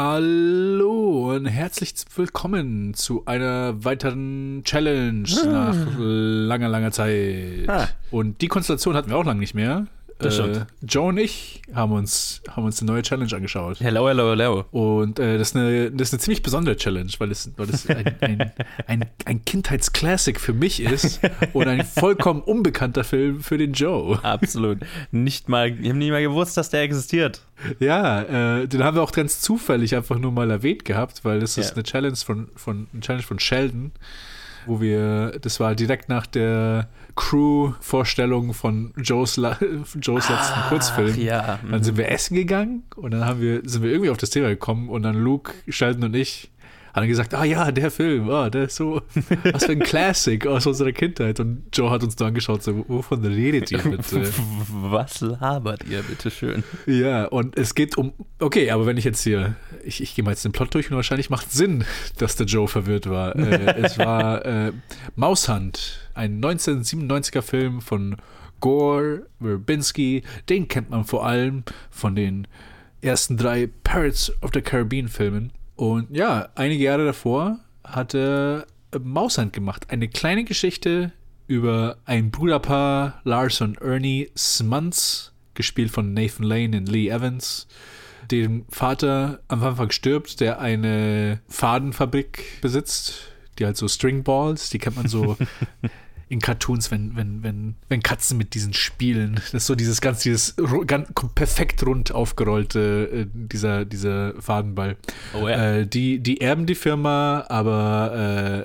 Hallo und herzlich willkommen zu einer weiteren Challenge nach langer, langer Zeit. Ah. Und die Konstellation hatten wir auch lange nicht mehr. Das stimmt. Joe und ich haben uns, haben uns eine neue Challenge angeschaut. Hello, hello, hello. Und äh, das, ist eine, das ist eine ziemlich besondere Challenge, weil es, weil es ein, ein, ein, ein Kindheitsklassik für mich ist und ein vollkommen unbekannter Film für den Joe. Absolut. Nicht mal, ich habe nie mal gewusst, dass der existiert. Ja, äh, den haben wir auch ganz zufällig einfach nur mal erwähnt gehabt, weil das ist Ja. eine Challenge von, von, eine Challenge von Sheldon, wo wir, das war direkt nach der Crew-Vorstellung von Joes, La Joes letzten Kurzfilm. ja. Dann sind wir essen gegangen und dann haben wir, sind wir irgendwie auf das Thema gekommen und dann Luke, Sheldon und ich haben dann gesagt, ah ja, der Film, ah, der ist so, was für ein Classic aus unserer Kindheit. Und Joe hat uns nur angeschaut, so, wovon redet ihr bitte? Was labert ihr, bitteschön? Ja, und es geht um. Okay, aber wenn ich jetzt hier. Ich, ich gehe mal jetzt den Plot durch und wahrscheinlich macht Sinn, dass der Joe verwirrt war. äh, es war äh, Maushand, ein 1997er Film von Gore Verbinski. Den kennt man vor allem von den ersten drei Pirates of the Caribbean Filmen. Und ja, einige Jahre davor hat äh, Maushand gemacht. Eine kleine Geschichte über ein Bruderpaar, Lars und Ernie Smuntz, gespielt von Nathan Lane und Lee Evans, dem Vater am Anfang stirbt, der eine Fadenfabrik besitzt, die halt so Stringballs, die kennt man so in Cartoons, wenn, wenn, wenn, wenn Katzen mit diesen spielen. Das ist so dieses ganz, dieses ganz perfekt rund aufgerollte, äh, dieser, dieser Fadenball. Oh ja. Äh, die, die erben die Firma, aber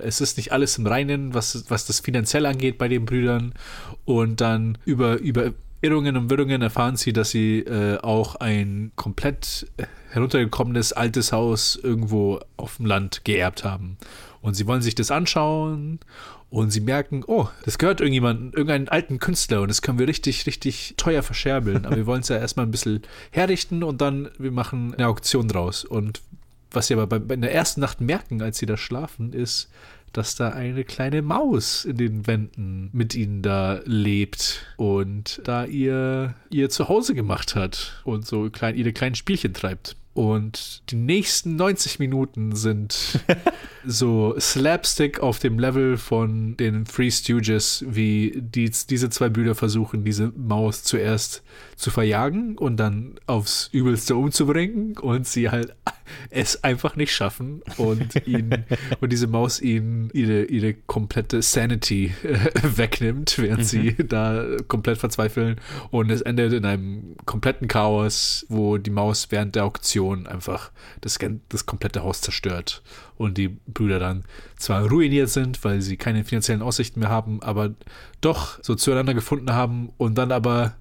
äh, es ist nicht alles im Reinen, was, was das finanziell angeht bei den Brüdern. Und dann über, über Irrungen und Wirrungen erfahren sie, dass sie äh, auch ein komplett heruntergekommenes altes Haus irgendwo auf dem Land geerbt haben. Und sie wollen sich das anschauen und sie merken, oh, das gehört irgendjemandem, irgendeinen alten Künstler und das können wir richtig, richtig teuer verscherbeln. Aber wir wollen es ja erstmal ein bisschen herrichten und dann wir machen eine Auktion draus. Und was sie aber bei, bei der ersten Nacht merken, als sie da schlafen, ist, dass da eine kleine Maus in den Wänden mit ihnen da lebt und da ihr ihr Zuhause gemacht hat und so klein, ihre kleinen Spielchen treibt. Und die nächsten 90 Minuten sind so Slapstick auf dem Level von den Three Stooges, wie die, diese zwei Brüder versuchen, diese Maus zuerst zu verjagen und dann aufs Übelste umzubringen und sie halt es einfach nicht schaffen und ihn und diese Maus ihnen ihre, ihre komplette Sanity äh, wegnimmt, während sie da komplett verzweifeln und es endet in einem kompletten Chaos, wo die Maus während der Auktion einfach das, das komplette Haus zerstört und die Brüder dann zwar ruiniert sind, weil sie keine finanziellen Aussichten mehr haben, aber doch so zueinander gefunden haben und dann aber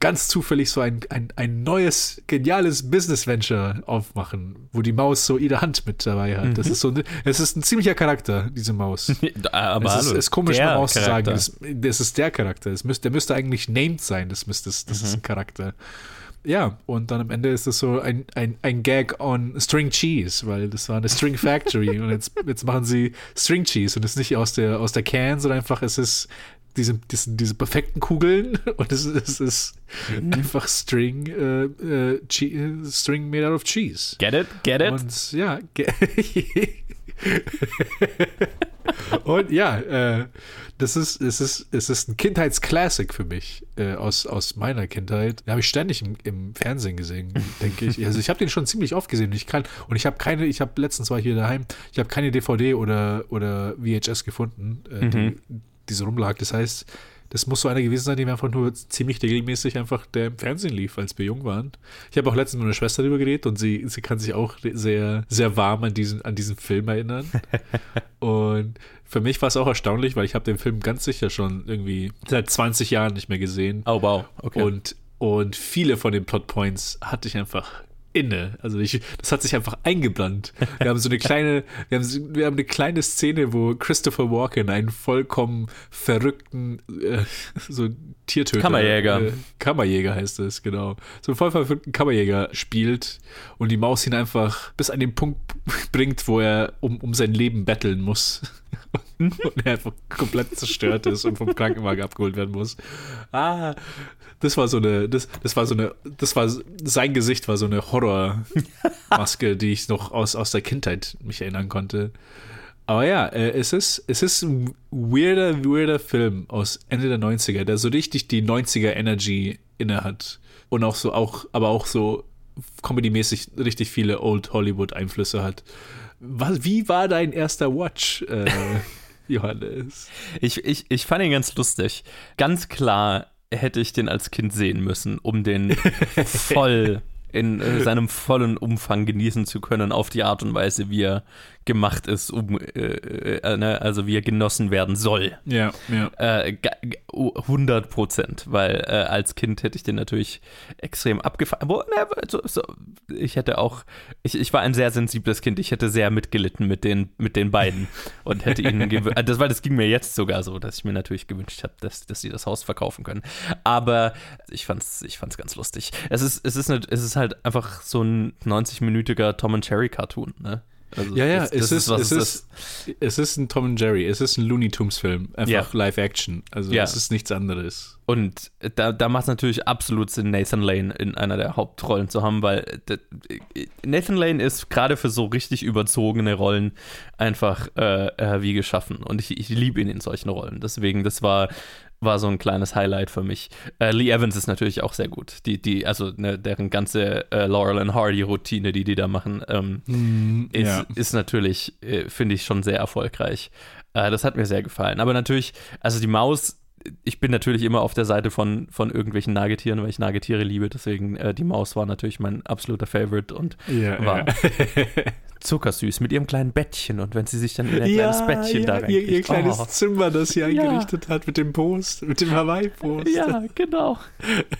ganz zufällig so ein, ein, ein neues, geniales Business-Venture aufmachen, wo die Maus so ihre Hand mit dabei hat. Das ist so es ist ein ziemlicher Charakter, diese Maus. Aber es ist, hallo, ist komisch, der mal auszusagen. Charakter. Das, das ist der Charakter. Das müsste, der müsste eigentlich named sein. Das, müsste, das ist Mhm. ein Charakter. Ja, und dann am Ende ist es so ein, ein, ein Gag on String Cheese, weil das war eine String Factory und jetzt, jetzt machen sie String Cheese und es ist nicht aus der, aus der Can, sondern einfach es ist diese, diese, diese perfekten Kugeln und es, ist- es ist Mhm. einfach String, äh, äh, String made out of cheese. Get it? Get it? Und ja, ge- und ja, äh, das ist, es ist, es ist ein Kindheitsklassik für mich äh, aus, aus meiner Kindheit. Den habe ich ständig im, im Fernsehen gesehen, denke ich. Also ich habe den schon ziemlich oft gesehen. Und ich kann und ich habe keine, ich habe letztens war ich hier daheim, ich habe keine DVD oder oder VHS gefunden, äh, die, die so rumlag. Das heißt, das muss so einer gewesen sein, dem einfach nur ziemlich regelmäßig einfach der im Fernsehen lief, als wir jung waren. Ich habe auch letztens mit meiner Schwester darüber geredet und sie, sie kann sich auch sehr, sehr warm an diesen, an diesen Film erinnern. und für mich war es auch erstaunlich, weil ich habe den Film ganz sicher schon irgendwie seit 20 Jahren nicht mehr gesehen. Oh, wow. Okay. Und, und viele von den Plotpoints hatte ich einfach inne. Also ich, das hat sich einfach eingebrannt. Wir haben so eine kleine, wir haben, wir haben eine kleine Szene, wo Christopher Walken einen vollkommen verrückten äh, so Tiertöter. Kammerjäger. Äh, Kammerjäger heißt es, genau. So einen voll verrückten Kammerjäger spielt und die Maus ihn einfach bis an den Punkt bringt, wo er um, um sein Leben betteln muss. und er einfach komplett zerstört ist und vom Krankenwagen abgeholt werden muss. Ah, das war so eine, das, das war so eine, das war, sein Gesicht war so eine Horrormaske, die ich noch aus, aus der Kindheit mich erinnern konnte. Aber ja, äh, es ist, es ist ein weirder, weirder Film aus Ende der 90er, der so richtig die 90er Energy inne hat. Und auch so, auch, aber auch so comedy-mäßig richtig viele Old Hollywood-Einflüsse hat. Was, wie war dein erster Watch, äh, Johannes? Ich, ich, ich fand ihn ganz lustig. Ganz klar hätte ich den als Kind sehen müssen, um den voll in äh, seinem vollen Umfang genießen zu können, auf die Art und Weise, wie er gemacht ist, um, äh, äh, ne, also wie er genossen werden soll. Ja, ja. Äh, 100 Prozent, weil äh, als Kind hätte ich den natürlich extrem abgefahren. So, so, ich hätte auch, ich, ich war ein sehr sensibles Kind, ich hätte sehr mitgelitten mit den, mit den beiden und hätte ihnen, äh, das, weil das ging mir jetzt sogar so, dass ich mir natürlich gewünscht habe, dass, dass sie das Haus verkaufen können. Aber ich fand's, ich fand's ganz lustig. Es ist, es ist, eine, es ist halt einfach so ein 90-minütiger Tom and Jerry Cartoon, ne? Also ja, ja, das, das es, ist, ist, es, ist, es ist ein Tom und Jerry, es ist ein Looney Tunes-Film, einfach ja. Live-Action. Also ja. es ist nichts anderes. Und da, da macht es natürlich absolut Sinn, Nathan Lane in einer der Hauptrollen zu haben, weil Nathan Lane ist gerade für so richtig überzogene Rollen einfach äh, äh, wie geschaffen. Und ich, ich liebe ihn in solchen Rollen. Deswegen, das war war so ein kleines Highlight für mich. Äh, Lee Evans ist natürlich auch sehr gut. Die, die, also ne, deren ganze äh, Laurel and Hardy-Routine, die die da machen, ähm, mm, ist, ja. ist natürlich, äh, finde ich, schon sehr erfolgreich. Äh, das hat mir sehr gefallen. Aber natürlich, also die Maus ich bin natürlich immer auf der Seite von, von irgendwelchen Nagetieren, weil ich Nagetiere liebe. Deswegen, äh, die Maus war natürlich mein absoluter Favorite und ja, war ja. zuckersüß mit ihrem kleinen Bettchen. Und wenn sie sich dann in ein ja, kleines Bettchen da reinkriegt. Ihr, ihr kleines oh. Zimmer, das sie eingerichtet hat mit dem Post, mit dem Hawaii-Post. Ja, genau.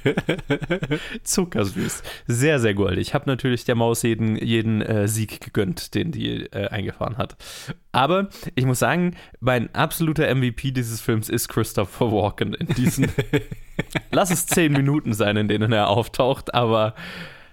Zuckersüß. Sehr, sehr goldig. Ich habe natürlich der Maus jeden, jeden äh, Sieg gegönnt, den die äh, eingefahren hat. Aber ich muss sagen, mein absoluter MVP dieses Films ist Christopher Walken in diesen. lass es zehn Minuten sein, in denen er auftaucht, aber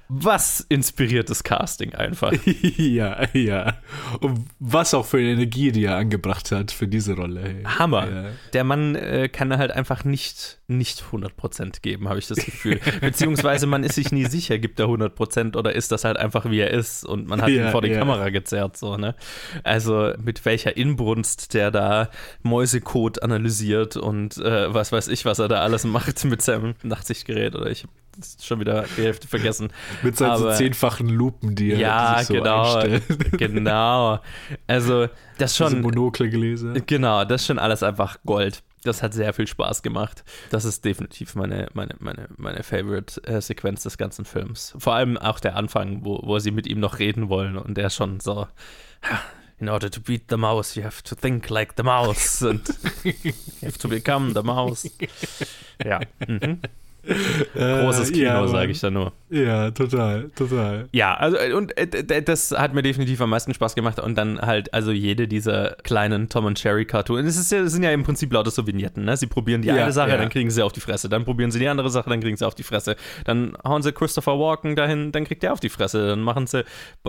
was inspiriertes Casting einfach. ja, ja. Und was auch für eine Energie, die er angebracht hat für diese Rolle. Hammer. Ja. Der Mann äh, kann halt einfach nicht, nicht 100% geben, habe ich das Gefühl. Beziehungsweise man ist sich nie sicher, gibt er 100% oder ist das halt einfach, wie er ist und man hat ja, ihn vor die ja. Kamera gezerrt. So, ne? Also mit welcher Inbrunst der da Mäusecode analysiert und äh, was weiß ich, was er da alles macht mit seinem Nachtsichtgerät oder ich habe schon wieder die Hälfte vergessen. Mit seinen Aber, zehnfachen Lupen, die er ja, sich so genau, einstellt. genau. Also das schon. Diese Monokle gelesen. Genau, das ist schon alles einfach Gold. Das hat sehr viel Spaß gemacht. Das ist definitiv meine, meine, meine, meine Favorite-Sequenz des ganzen Films. Vor allem auch der Anfang, wo, wo sie mit ihm noch reden wollen und der schon so, in order to beat the mouse, you have to think like the mouse and you have to become the mouse. Ja. Mhm. Großes Kino, ja, sage ich da nur. Ja, total, total. Ja, also und äh, das hat mir definitiv am meisten Spaß gemacht und dann halt also jede dieser kleinen Tom und Jerry Cartoons. Es, ja, sind ja im Prinzip lauter so Vignetten, ne? Sie probieren die ja, eine Sache, ja. dann kriegen sie auf die Fresse, dann probieren sie die andere Sache, dann kriegen sie auf die Fresse. Dann hauen sie Christopher Walken dahin, dann kriegt der auf die Fresse. Dann machen sie,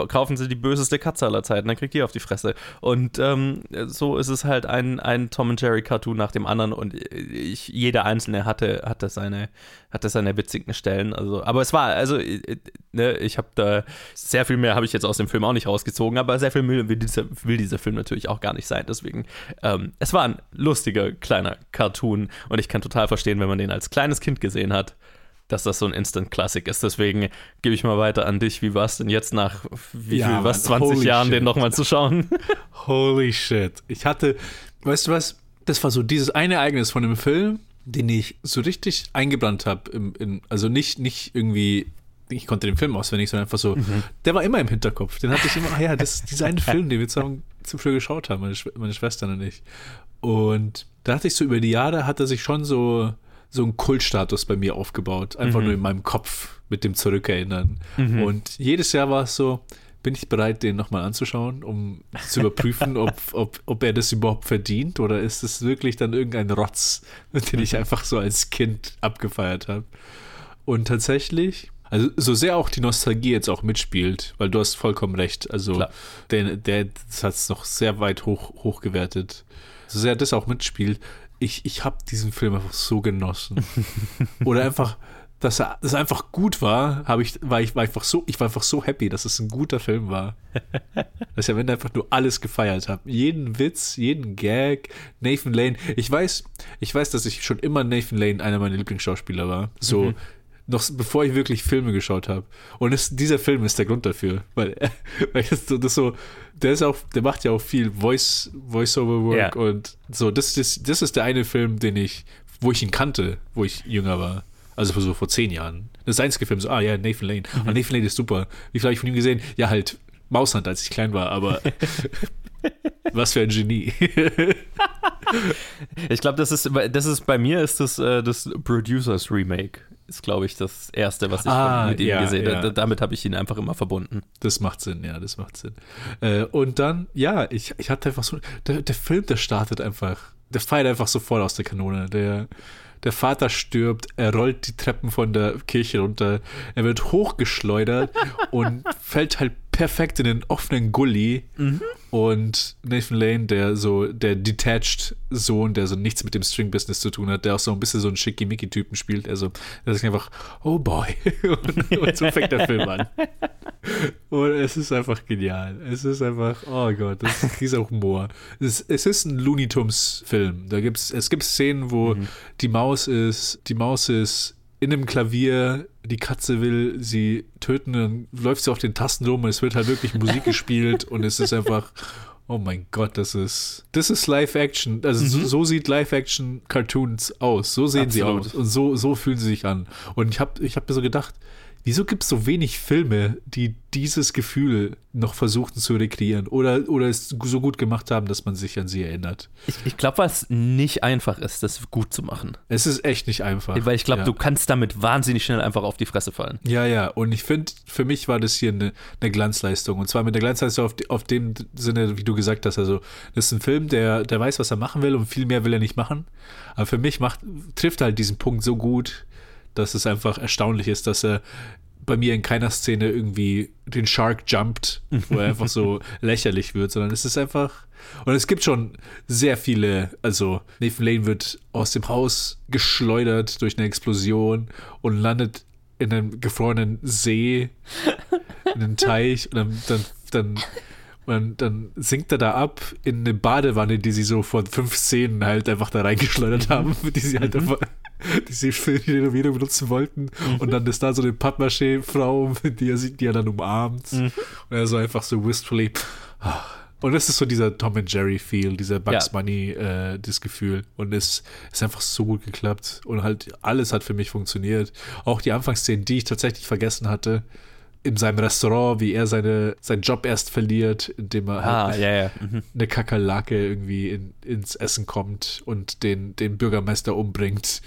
kaufen sie die böseste Katze aller Zeiten, dann kriegt die auf die Fresse. Und ähm, so ist es halt ein, ein Tom und Jerry Cartoon nach dem anderen und ich, jeder einzelne hatte, hatte seine hatte seine witzigen Stellen. Also, aber es war, also, äh, ne, ich habe da sehr viel mehr habe ich jetzt aus dem Film auch nicht rausgezogen, aber sehr viel Mühe will dieser, will dieser Film natürlich auch gar nicht sein. Deswegen, ähm, es war ein lustiger kleiner Cartoon und ich kann total verstehen, wenn man den als kleines Kind gesehen hat dass das so ein Instant Classic ist. Deswegen gebe ich mal weiter an dich. Wie war es denn jetzt nach wie ja, viel, was, 20 Jahren, shit. den nochmal zu schauen? Holy shit. Ich hatte, weißt du was? Das war so dieses eine Ereignis von dem Film, den ich so richtig eingebrannt habe. Also nicht, nicht irgendwie, ich konnte den Film auswendig, sondern einfach so, mhm. der war immer im Hinterkopf. Den hatte ich immer, ah ja, das ist dieser eine Film, den wir zusammen zu früh geschaut haben, meine, Sch meine Schwestern und ich. Und da hatte ich so über die Jahre, hat er sich schon so, so einen Kultstatus bei mir aufgebaut. Einfach mhm. nur in meinem Kopf mit dem Zurückerinnern. Mhm. Und jedes Jahr war es so, bin ich bereit, den nochmal anzuschauen, um zu überprüfen, ob, ob, ob er das überhaupt verdient oder ist es wirklich dann irgendein Rotz, den ich einfach so als Kind abgefeiert habe. Und tatsächlich, also so sehr auch die Nostalgie jetzt auch mitspielt, weil du hast vollkommen recht, also der, der hat es noch sehr weit hoch, hochgewertet. so sehr das auch mitspielt, ich, ich habe diesen Film einfach so genossen. Oder einfach, dass er dass er einfach gut war, habe ich, war ich war einfach so, ich war einfach so happy, dass es ein guter Film war. dass ich am Ende einfach nur alles gefeiert habe. Jeden Witz, jeden Gag, Nathan Lane. Ich weiß, ich weiß, dass ich schon immer Nathan Lane einer meiner Lieblingsschauspieler war. So, mhm. noch bevor ich wirklich Filme geschaut habe. Und es, dieser Film ist der Grund dafür. Weil, weil das, das so, der ist auch, der macht ja auch viel Voice, Voice-Over-Work ja. und so. Das, das, das ist der eine Film, den ich, wo ich ihn kannte, wo ich jünger war. Also so vor zehn Jahren. Das einzige Film, so, ah ja, Nathan Lane. Mhm. Und Nathan Lane ist super. Wie viel habe ich von ihm gesehen? Ja, halt Maushand, als ich klein war, aber was für ein Genie. ich glaube, das ist, das ist bei mir ist das äh, das Producers Remake. Ist, glaube ich, das erste, was ich ah, mit ihm ja, gesehen habe. Ja. Damit habe ich ihn einfach immer verbunden. Das macht Sinn, ja, das macht Sinn. Äh, und dann, ja, ich, ich hatte einfach so. Der, der Film, der startet einfach. Der feiert einfach sofort aus der Kanone. Der der Vater stirbt, er rollt die Treppen von der Kirche runter, er wird hochgeschleudert und fällt halt perfekt in den offenen Gully. Mhm. Und Nathan Lane, der so, der detached Sohn, der so nichts mit dem String-Business zu tun hat, der auch so ein bisschen so einen Schickimicki-Typen spielt, also der sagt einfach, oh boy. und, und so fängt der Film an. Und es ist einfach genial. Es ist einfach, oh Gott, das ist dieser Humor. Es, es ist ein Looney Tunes-Film. Da gibt's, es gibt Szenen, wo mhm. die Maus ist, die Maus ist in einem Klavier, die Katze will sie töten, dann läuft sie auf den Tasten rum und es wird halt wirklich Musik gespielt und es ist einfach, oh mein Gott, das ist, das ist Live-Action. Also mhm. so, so, sieht Live-Action-Cartoons aus. So sehen Absolut. sie aus und so, so fühlen sie sich an. Und ich habe ich hab mir so gedacht, wieso gibt es so wenig Filme, die dieses Gefühl noch versuchten zu rekreieren oder, oder es so gut gemacht haben, dass man sich an sie erinnert? Ich, ich glaube, was nicht einfach ist, das gut zu machen. Es ist echt nicht einfach. Weil ich glaube, ja. du kannst damit wahnsinnig schnell einfach auf die Fresse fallen. Ja, ja. Und ich finde, für mich war das hier eine, eine, Glanzleistung. Und zwar mit der Glanzleistung auf, auf dem Sinne, wie du gesagt hast. Also, das ist ein Film, der, der weiß, was er machen will und viel mehr will er nicht machen. Aber für mich macht, trifft er halt diesen Punkt so gut, dass es einfach erstaunlich ist, dass er bei mir in keiner Szene irgendwie den Shark jumpt, wo er einfach so lächerlich wird, sondern es ist einfach. Und es gibt schon sehr viele, also Nathan Lane wird aus dem Haus geschleudert durch eine Explosion und landet in einem gefrorenen See, in einem Teich und dann, dann, dann und dann sinkt er da ab in eine Badewanne, die sie so vor fünf Szenen halt einfach da reingeschleudert haben, die sie halt mhm. einfach, die sie für die Renovierung benutzen wollten. Mhm. Und dann ist da so eine Pappmaché-Frau, die er sieht, die er dann umarmt. Mhm. Und er so einfach so wistfully. Und es ist so dieser Tom and Jerry Feel, dieser Bugs ja. Bunny, äh, das Gefühl. Und es ist einfach so gut geklappt. Und halt alles hat für mich funktioniert. Auch die Anfangsszenen, die ich tatsächlich vergessen hatte, in seinem Restaurant, wie er seine, seinen Job erst verliert, indem er halt ah, ja, ja. Mhm. eine Kakerlake irgendwie in, ins Essen kommt und den, den Bürgermeister umbringt.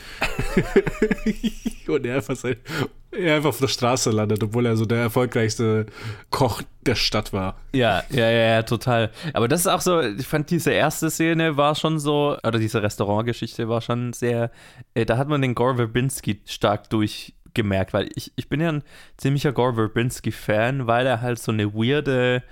und er einfach, sein, er einfach auf der Straße landet, obwohl er so der erfolgreichste Koch der Stadt war. Ja, ja, ja, ja, total. Aber das ist auch so, ich fand diese erste Szene war schon so, oder diese Restaurantgeschichte war schon sehr, äh, da hat man den Gore Verbinski stark durch gemerkt, weil ich, ich bin ja ein ziemlicher Gore Verbinski-Fan, weil er halt so eine weirde,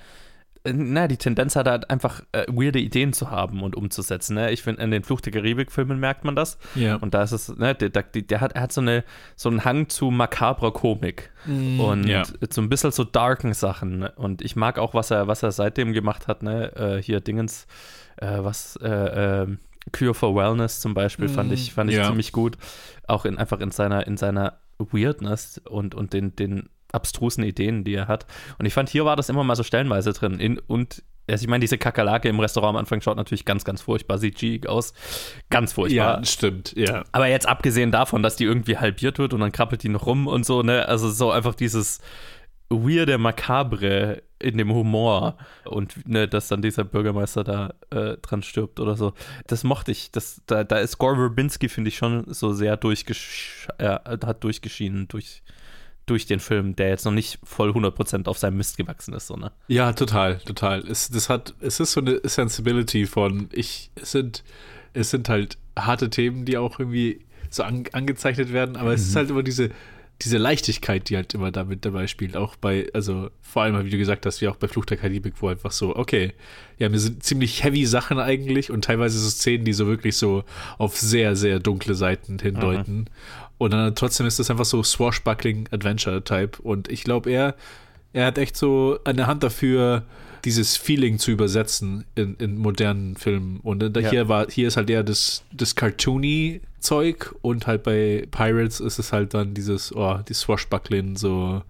äh, na, die Tendenz hat halt einfach äh, weirde Ideen zu haben und umzusetzen. Ne? Ich finde, in den Fluch der Karibik-Filmen merkt man das. Ja. Und da ist es, ne, der, der, der, hat, er hat so, eine, so einen Hang zu makabrer Komik mm, und ja. so ein bisschen so darken Sachen. Und ich mag auch, was er, was er seitdem gemacht hat, ne? Äh, hier Dingens, äh, was, äh, ähm, Cure for Wellness zum Beispiel, fand mm, ich, fand ich ja. ziemlich gut. Auch in, einfach in seiner, in seiner Weirdness und, und den, den abstrusen Ideen, die er hat. Und ich fand, hier war das immer mal so stellenweise drin. In, und also ich meine, diese Kakerlake im Restaurant am Anfang schaut natürlich ganz, ganz furchtbar, sieht cheek aus. Ganz furchtbar. Ja, stimmt, ja. Aber jetzt abgesehen davon, dass die irgendwie halbiert wird und dann krabbelt die noch rum und so, ne? Also so einfach dieses weirde Makabre in dem Humor und ne, dass dann dieser Bürgermeister da äh, dran stirbt oder so. Das mochte ich. Das, da, da ist Gore Verbinski, finde ich, schon so sehr durchgesch äh, hat durchgeschienen durch, durch den Film, der jetzt noch nicht voll 100% auf seinem Mist gewachsen ist. So, ne? Ja, total, total. Es, das hat, es ist so eine Sensibility von, ich, es sind, es sind halt harte Themen, die auch irgendwie so an, angezeichnet werden, aber mhm. es ist mhm. halt immer diese diese Leichtigkeit, die halt immer damit dabei spielt, auch bei, also vor allem, wie du gesagt hast, wie auch bei Fluch der Karibik, wo einfach so, okay, ja, wir sind ziemlich heavy Sachen eigentlich und teilweise so Szenen, die so wirklich so auf sehr, sehr dunkle Seiten hindeuten. Mhm. Und dann trotzdem ist das einfach so Swashbuckling Adventure Type und ich glaube, er, er hat echt so eine Hand dafür, dieses Feeling zu übersetzen in, in modernen Filmen. Und äh, ja. hier war, hier ist halt eher das, das Cartoony Zeug und halt bei Pirates ist es halt dann dieses, oh, die Swashbuckling, so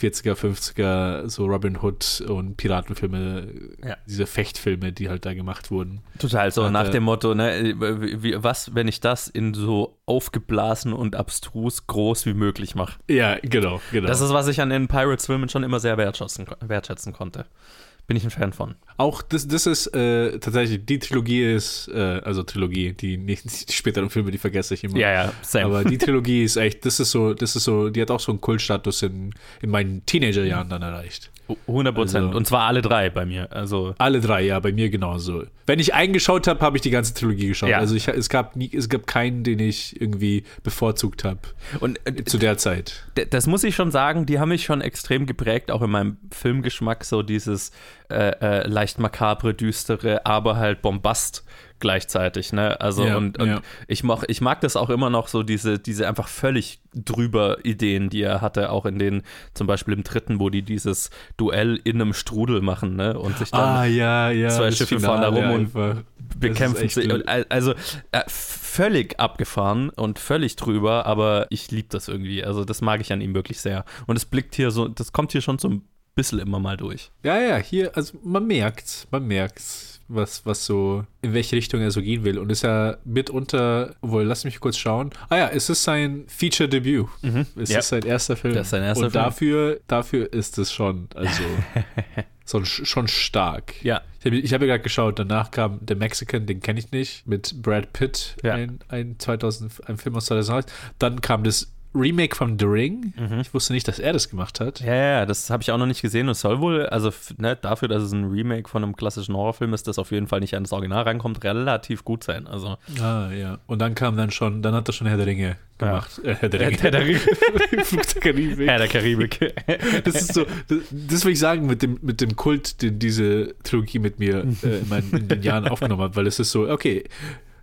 40er, 50er, so Robin Hood und Piratenfilme, ja. diese Fechtfilme, die halt da gemacht wurden. Total, so und, nach äh, dem Motto, ne, wie, was, wenn ich das in so aufgeblasen und abstrus groß wie möglich mache. Ja, genau, genau. Das ist, was ich an den Pirates-Filmen schon immer sehr wertschätzen, wertschätzen konnte bin ich ein Fan von. Auch das, das ist äh, tatsächlich, die Trilogie ist, äh, also Trilogie, die, nicht, die späteren Filme, die vergesse ich immer. Ja, ja, same. Aber die Trilogie ist echt, das ist so, das ist so, die hat auch so einen Kultstatus in, in meinen Teenagerjahren dann erreicht. 100 Prozent. Also, und zwar alle drei bei mir. Also alle drei, ja, bei mir genauso. Wenn ich einen geschaut habe, habe ich die ganze Trilogie geschaut. Ja. Also ich, es, gab nie, es gab keinen, den ich irgendwie bevorzugt habe. Und äh, zu der Zeit. Das muss ich schon sagen, die haben mich schon extrem geprägt, auch in meinem Filmgeschmack, so dieses äh, äh, leicht makabre, düstere, aber halt Bombast gleichzeitig, ne? Also ja, und, und ja. ich, mag, ich mag das auch immer noch so, diese, diese einfach völlig drüber Ideen, die er hatte, auch in den, zum Beispiel im dritten, wo die dieses Duell in einem Strudel machen, ne? Und sich dann ah, ja, ja, zwei Schiffe fahren da rum und bekämpfen sich. Also äh, völlig abgefahren und völlig drüber, aber ich liebe das irgendwie. Also das mag ich an ihm wirklich sehr. Und es blickt hier so, das kommt hier schon ein bisschen immer mal durch. Ja, ja, hier, also man merkt's, man merkt's was, was so, in welche Richtung er so gehen will. Und ist ja mitunter, wohl, lass mich kurz schauen. Ah ja, es ist sein Feature-Debüt. Mhm. Es ja. ist sein erster Film. Das ist sein erster Und Film. dafür, dafür ist es schon, also, so, schon stark. Ja. Ich habe hab ja gerade geschaut, danach kam The Mexican, den kenne ich nicht, mit Brad Pitt, ja. ein, ein, 2000, ein Film aus 2001. Dann kam das Remake von The Ring. Mhm. Ich wusste nicht, dass er das gemacht hat. Ja, ja, das habe ich auch noch nicht gesehen und soll wohl, also ne, dafür, dass es ein Remake von einem klassischen Horrorfilm ist, das auf jeden Fall nicht an das Original rankommt, relativ gut sein. Also. Ah, ja. Und dann kam dann schon, dann hat er schon Herr der Ringe gemacht. Ja. Äh, Herr der Ringe. Herr der Ringe. Flug der Karibik. Herr der Karibik. das ist so, das, das will ich sagen mit dem, mit dem Kult, den diese Trilogie mit mir äh, in, meinen, in den Jahren aufgenommen hat, weil es ist so, okay,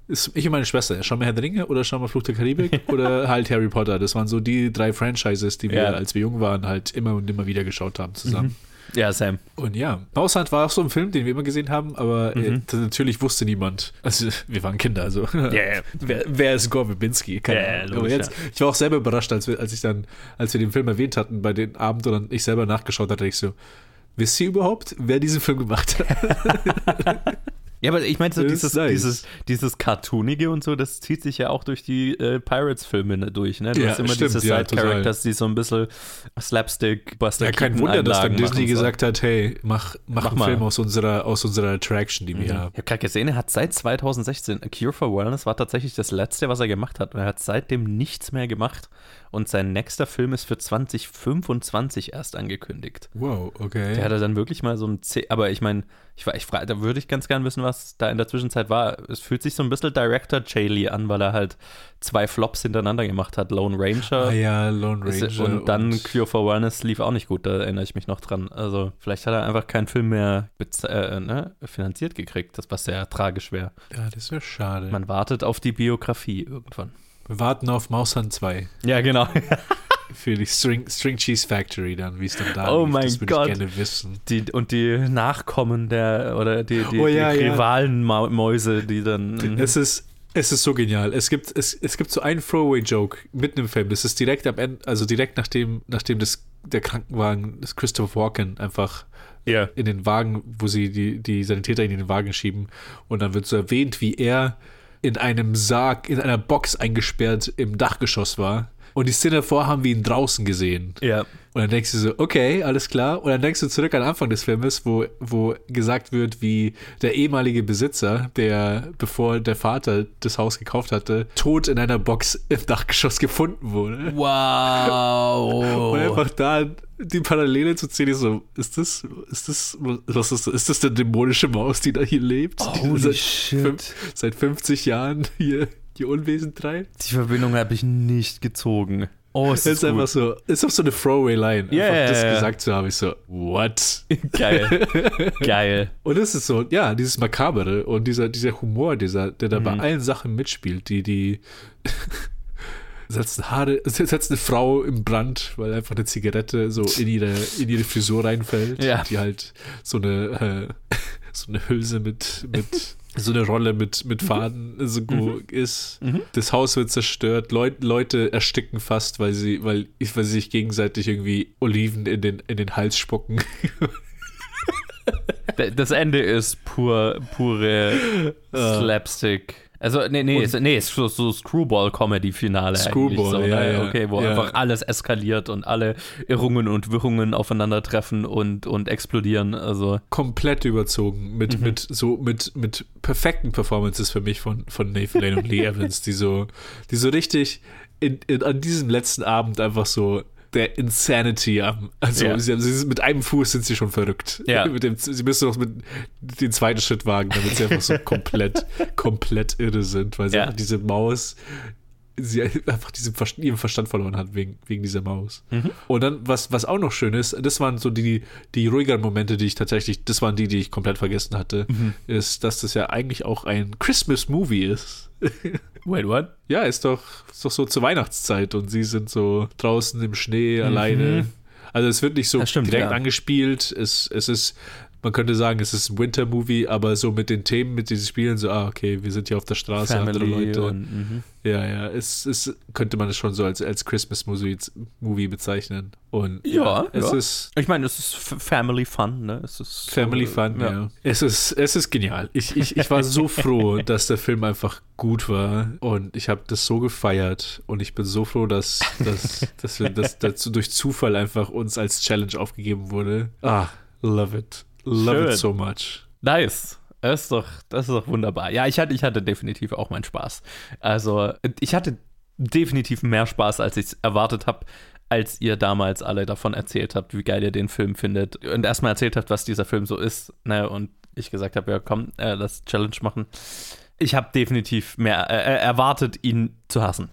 ist ich und meine Schwester. Schauen wir Herr der Ringe oder schauen wir Fluch der Karibik oder halt Harry Potter. Das waren so die drei Franchises, die wir, ja. als wir jung waren, halt immer und immer wieder geschaut haben zusammen. Mhm. Ja, Sam. Und ja, Maushand war auch so ein Film, den wir immer gesehen haben, aber äh, mhm. äh, natürlich wusste niemand. Also, wir waren Kinder, also. Yeah. wer, wer, ist Gore Verbinski? Keine yeah, Ahnung. Aber jetzt, ich war auch selber überrascht, als, wir, als ich dann, als wir den Film erwähnt hatten bei den Abend und dann ich selber nachgeschaut hatte, ich so, wisst ihr überhaupt, wer diesen Film gemacht hat? Ja, aber ich meine, so dieses, nice. dieses, dieses Cartoonige und so, das zieht sich ja auch durch die äh, Pirates-Filme ne, durch, ne? Du ja, hast immer stimmt, diese Side-Characters, ja, die so ein bisschen Slapstick, Buster Ja, kein Wunder, dass dann Disney gesagt hat, hey, mach, mach, mach einen mal. Film aus unserer, aus unserer Attraction, die mhm. wir haben. Ich habe gerade gesehen, er hat seit 2016, A Cure for Wellness war tatsächlich das letzte, was er gemacht hat. Und er hat seitdem nichts mehr gemacht und sein nächster Film ist für 2025 erst angekündigt. Wow, okay. Der hatte dann wirklich mal so ein C aber ich meine, ich, ich frage, da würde ich ganz gern wissen, was da in der Zwischenzeit war. Es fühlt sich so ein bisschen Director Chaley an, weil er halt zwei Flops hintereinander gemacht hat. Lone Ranger. Ah ja, Lone Ranger. Und dann und Cure for Wellness lief auch nicht gut, da erinnere ich mich noch dran. Also vielleicht hat er einfach keinen Film mehr äh, ne, finanziert gekriegt, das was sehr tragisch wäre. Ja, das wäre schade. Man wartet auf die Biografie irgendwann. Wir warten auf Maushand 2. Ja, genau. Für die String, String Cheese Factory dann, wie es dann da Oh lief. mein das Gott. ich gerne wissen. Die, und die Nachkommen der, oder die, die, oh, ja, die Rivalenmäuse, die dann. Mhm. Es ist, es ist so genial. Es gibt, es, es gibt so einen Throwaway-Joke mitten im Film. Das ist direkt am Ende, also direkt nachdem, nachdem das, der Krankenwagen, das Christopher Walken einfach yeah. in den Wagen, wo sie die, die Sanitäter in den Wagen schieben. Und dann wird so erwähnt, wie er in einem Sarg, in einer Box eingesperrt im Dachgeschoss war. Und die Szene davor haben wir ihn draußen gesehen. Ja. Und dann denkst du so, okay, alles klar. Und dann denkst du zurück an den Anfang des Filmes, wo, wo gesagt wird, wie der ehemalige Besitzer, der, bevor der Vater das Haus gekauft hatte, tot in einer Box im Dachgeschoss gefunden wurde. Wow. Und einfach da die Parallele zu ziehen, ist so, ist das, ist das, was ist das, ist das der dämonische Maus, die da hier lebt? Holy seit, shit. Fünf, seit 50 Jahren hier die Unwesen treibt? Die Verbindung habe ich nicht gezogen. Oh, es ist, ist einfach so, ist auch so eine Throwaway-Line. Yeah, einfach das yeah, gesagt zu haben, ich so, what? Geil. Geil. Und es ist so, ja, dieses Makabere und dieser, dieser Humor, dieser, der da mhm. bei allen Sachen mitspielt, die, die setzt, Haare, setzt eine Frau im Brand, weil einfach eine Zigarette so in ihre, in ihre Frisur reinfällt, ja. die halt so eine, äh, so eine Hülse mit, mit so eine Rolle mit, mit Faden so mhm. ist. Mhm. Das Haus wird zerstört, Leut, Leute ersticken fast, weil sie, weil, weil sie sich gegenseitig irgendwie Oliven in den, in den Hals spucken. Das Ende ist pur, pure ah. Slapstick. Also, nee, nee, ist, nee, ist so, so Screwball-Comedy-Finale Screwball, so, ja, ne? ja, Okay, wo ja. einfach alles eskaliert und alle Irrungen und Wirrungen aufeinandertreffen und, und explodieren. Also. Komplett überzogen mit, mhm. mit so, mit, mit perfekten Performances für mich von, von Nathan Lane und Lee Evans, die so, die so richtig in, in, an diesem letzten Abend einfach so der Insanity am. Also ja. sie, sie, mit einem Fuß sind sie schon verrückt. Ja. Mit dem, sie müssen noch mit den zweiten Schritt wagen, damit sie einfach so komplett, komplett irre sind, weil sie Ja. diese Maus, sie einfach diesen Verstand, ihren Verstand verloren hat wegen, wegen dieser Maus. Mhm. Und dann, was, was auch noch schön ist, das waren so die, die ruhigeren Momente, die ich tatsächlich, das waren die, die ich komplett vergessen hatte, Mhm. ist, dass das ja eigentlich auch ein Christmas-Movie ist. Wait, what? Ja, ist doch, ist doch so zur Weihnachtszeit und sie sind so draußen im Schnee alleine. Also es wird nicht so stimmt, direkt ja. angespielt. Es, es ist, man könnte sagen, es ist ein Winter-Movie, aber so mit den Themen, mit denen sie spielen, so, ah, okay, wir sind hier auf der Straße, andere Family Leute. und. Mhm. ja, ja, es, es könnte man es schon so als, als Christmas-Movie Movie bezeichnen. Und Ja, es ja. ist Ich meine, es ist Family Fun, ne? Es ist Family äh, Fun, ja. Es ist, es ist genial. Ich, ich, ich war so froh, dass der Film einfach gut war und ich habe das so gefeiert und ich bin so froh, dass, dass, dass wir das dazu durch Zufall einfach uns als Challenge aufgegeben wurde. Ah, love it. Love Schön. it so much. Nice. Das ist doch, das ist doch wunderbar. Ja, ich hatte, ich hatte definitiv auch meinen Spaß. Also, ich hatte definitiv mehr Spaß, als ich es erwartet habe, als ihr damals alle davon erzählt habt, wie geil ihr den Film findet. Und erstmal erzählt habt, was dieser Film so ist. Ne? Und ich gesagt habe, ja, komm, äh, lass Challenge machen. Ich habe definitiv mehr äh, erwartet, ihn zu hassen.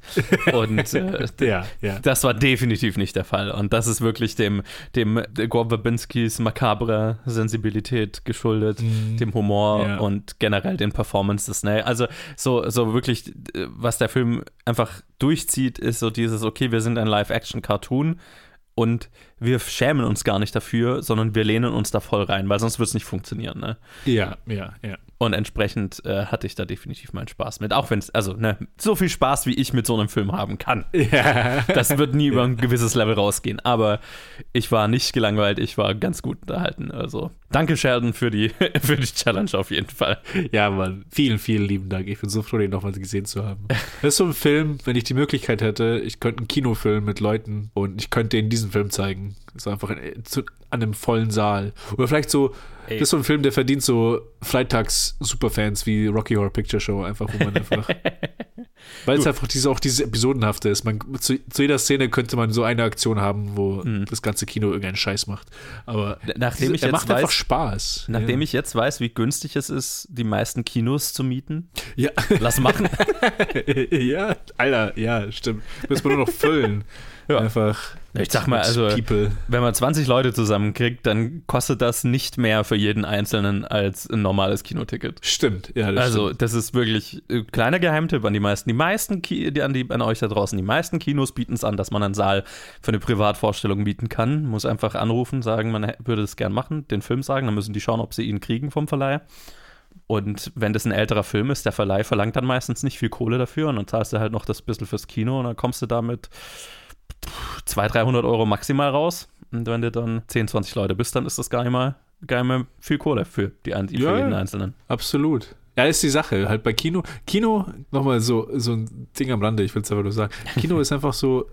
Und äh, Ja, ja. das war definitiv nicht der Fall. Und das ist wirklich dem, dem Gore Verbinskis makabre Sensibilität geschuldet, Mhm. dem Humor Ja. und generell den Performances. Ne? Also so, so wirklich, äh, was der Film einfach durchzieht, ist so dieses, okay, wir sind ein Live-Action-Cartoon und wir schämen uns gar nicht dafür, sondern wir lehnen uns da voll rein, weil sonst wird es nicht funktionieren. Ne? Ja, ja, ja. Und entsprechend äh, hatte ich da definitiv meinen Spaß mit. Auch wenn es, also, ne, so viel Spaß, wie ich mit so einem Film haben kann. Ja. Das wird nie über ein gewisses Level rausgehen. Aber ich war nicht gelangweilt, ich war ganz gut unterhalten. Also, danke Sheldon für die, für die Challenge auf jeden Fall. Ja, Mann, vielen, vielen lieben Dank. Ich bin so froh, den nochmal gesehen zu haben. Das ist so ein Film, wenn ich die Möglichkeit hätte, ich könnte einen Kinofilm mit Leuten und ich könnte denen diesen Film zeigen. So einfach in, zu, an einem vollen Saal. Oder vielleicht so, Ey. das ist so ein Film, der verdient so Freitags-Superfans wie Rocky Horror Picture Show, einfach, wo man einfach. Weil es einfach diese, auch dieses Episodenhafte ist. Man, zu, zu jeder Szene könnte man so eine Aktion haben, wo Mhm. das ganze Kino irgendeinen Scheiß macht. Aber Nachdem ich er jetzt macht einfach weiß, Spaß. nachdem ja. ich jetzt weiß, wie günstig es ist, die meisten Kinos zu mieten, Ja. lass machen. ja, Alter, ja, stimmt. Müssen wir nur noch füllen. Ja. Einfach. Ich sag mal, also, People. wenn man 20 Leute zusammenkriegt, dann kostet das nicht mehr für jeden Einzelnen als ein normales Kinoticket. Stimmt, ja, das Also, stimmt. das ist wirklich äh, kleiner Geheimtipp an die meisten. Die meisten, Ki die, an, die, an euch da draußen, die meisten Kinos bieten es an, dass man einen Saal für eine Privatvorstellung bieten kann. Muss einfach anrufen, sagen, man würde es gern machen, den Film sagen, dann müssen die schauen, ob sie ihn kriegen vom Verleih. Und wenn das ein älterer Film ist, der Verleih verlangt dann meistens nicht viel Kohle dafür und dann zahlst du halt noch das bisschen fürs Kino und dann kommst du damit 200, 300 Euro maximal raus. Und wenn du dann 10, 20 Leute bist, dann ist das gar nicht mal, gar nicht mehr viel Kohle für, die, für Ja, jeden. Einzelnen. Absolut. Ja, ist die Sache. Halt bei Kino, Kino, nochmal so, so ein Ding am Rande, ich will es aber nur sagen. Kino ist einfach so,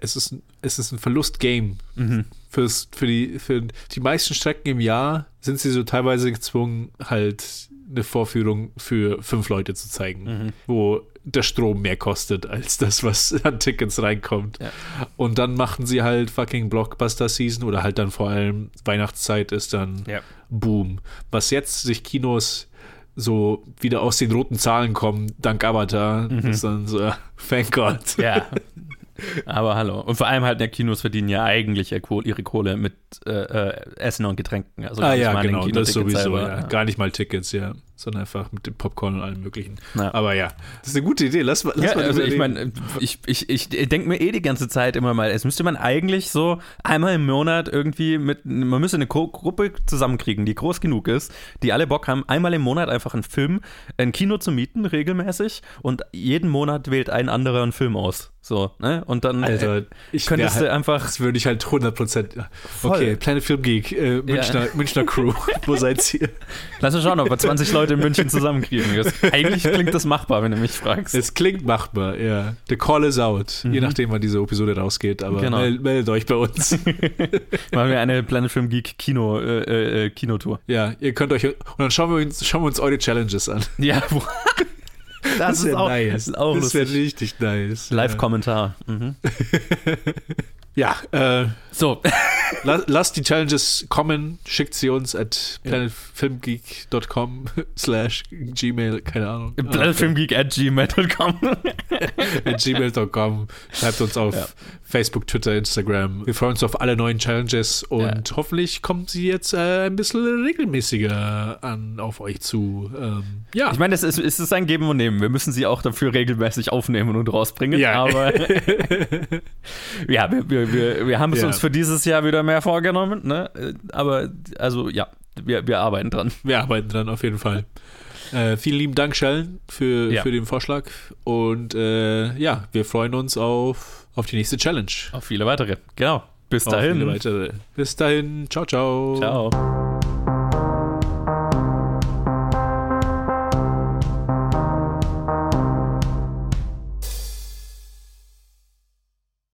es ist, ein- es ist ein Verlust-Game. Mhm. Fürs, für, die, für die meisten Strecken im Jahr sind sie so teilweise gezwungen, halt eine Vorführung für fünf Leute zu zeigen, Mhm. wo der Strom mehr kostet als das, was an Tickets reinkommt. Ja. Und dann machen sie halt fucking Blockbuster-Season oder halt dann vor allem Weihnachtszeit ist dann Ja. Boom. Was jetzt sich Kinos so wieder aus den roten Zahlen kommen, dank Avatar, Mhm. ist dann so, thank God. Ja. Aber hallo. Und vor allem halt, der Kinos verdienen ja eigentlich ihre Kohle mit äh, äh, Essen und Getränken. Also ah ja, genau, das sowieso. Ja. Gar nicht mal Tickets, ja sondern einfach mit dem Popcorn und allem möglichen. Ja. Aber ja, das ist eine gute Idee. Lass, lass ja, mal also ich meine, ich, ich, ich denke mir eh die ganze Zeit immer mal, es müsste man eigentlich so einmal im Monat irgendwie mit, man müsste eine Gruppe zusammenkriegen, die groß genug ist, die alle Bock haben, einmal im Monat einfach einen Film, ein Kino zu mieten, regelmäßig, und jeden Monat wählt ein anderer einen Film aus. So, ne? Und dann Alter, äh, ich könntest halt, du einfach. Das würde ich halt 100%. Okay, kleine Filmgeek, äh, Münchner, ja. Münchner Crew. Wo seid ihr? Lass uns schauen, ob wir 20 Leute in München zusammenkriegen. Das, eigentlich klingt das machbar, wenn du mich fragst. Es klingt machbar, ja. The call is out. Mhm. Je nachdem, wann diese Episode rausgeht. Aber genau. meldet, meldet euch bei uns. Machen wir eine Planet Film Geek Kino, äh, äh, äh, Kinotour. Ja, ihr könnt euch. Und dann schauen wir uns, schauen wir uns eure Challenges an. Ja, das, das ist auch, nice. Das, das wäre richtig nice. Live-Kommentar. Mhm. ja, äh, so. lasst die Challenges kommen, schickt sie uns at planetfilmgeek.com slash gmail, keine Ahnung. Planetfilmgeek at gmail.com at gmail.com Schreibt uns auf ja. Facebook, Twitter, Instagram. Wir freuen uns auf alle neuen Challenges und ja. hoffentlich kommen sie jetzt äh, ein bisschen regelmäßiger an auf euch zu. Ähm, ja. Ich meine, es ist, es ist ein Geben und Nehmen. Wir müssen sie auch dafür regelmäßig aufnehmen und rausbringen. Ja. Aber ja, wir, wir, wir, wir haben es ja. uns für dieses Jahr wieder mehr vorgenommen. Ne? Aber also ja, wir, wir arbeiten dran. Wir arbeiten dran auf jeden Fall. Äh, vielen lieben Dank, Shellen, für, ja. für den Vorschlag. Und äh, ja, wir freuen uns auf, auf die nächste Challenge. Auf viele weitere. Genau. Bis dahin. Bis dahin. Ciao, ciao. Ciao.